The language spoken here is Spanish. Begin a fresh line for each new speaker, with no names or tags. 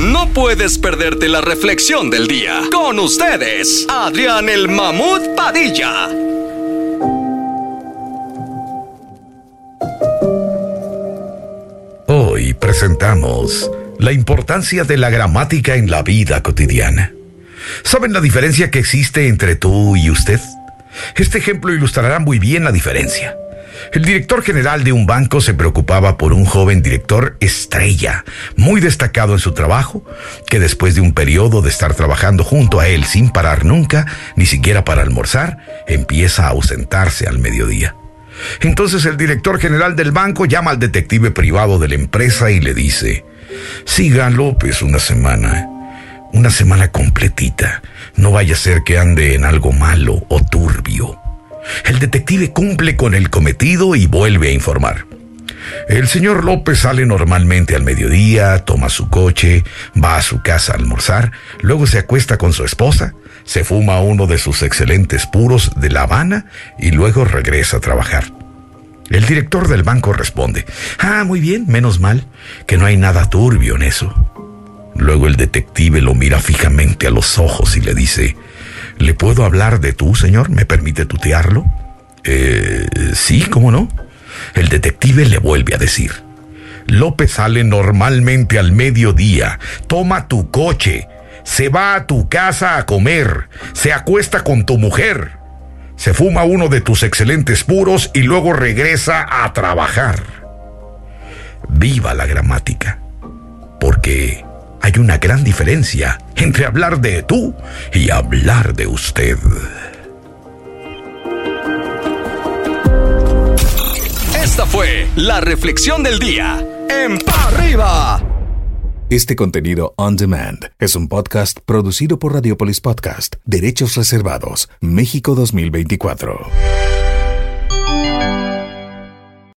No puedes perderte la reflexión del día. Con ustedes, Adrián el Mamut Padilla.
Hoy presentamos la importancia de la gramática en la vida cotidiana. ¿Saben la diferencia que existe entre tú y usted? Este ejemplo ilustrará muy bien la diferencia. El director general de un banco se preocupaba por un joven director estrella, muy destacado en su trabajo, que después de un periodo de estar trabajando junto a él sin parar nunca, ni siquiera para almorzar, empieza a ausentarse al mediodía. Entonces el director general del banco llama al detective privado de la empresa y le dice, siga López una semana, una semana completita, no vaya a ser que ande en algo malo o turbio. Detective cumple con el cometido y vuelve a informar. El señor López sale normalmente al mediodía, toma su coche, va a su casa a almorzar, luego se acuesta con su esposa, se fuma uno de sus excelentes puros de La Habana y luego regresa a trabajar. El director del banco responde, Ah, muy bien, menos mal, que no hay nada turbio en eso. Luego el detective lo mira fijamente a los ojos y le dice, ¿Le puedo hablar de tú, señor? ¿Me permite tutearlo? Eh, sí, ¿cómo no? El detective le vuelve a decir. López sale normalmente al mediodía, toma tu coche, se va a tu casa a comer, se acuesta con tu mujer, se fuma uno de tus excelentes puros y luego regresa a trabajar. Viva la gramática, porque hay una gran diferencia entre hablar de tú y hablar de usted.
Fue la reflexión del día en Pa' Arriba.
Este contenido on demand es un podcast producido por Radiopolis Podcast, Derechos Reservados, México 2024.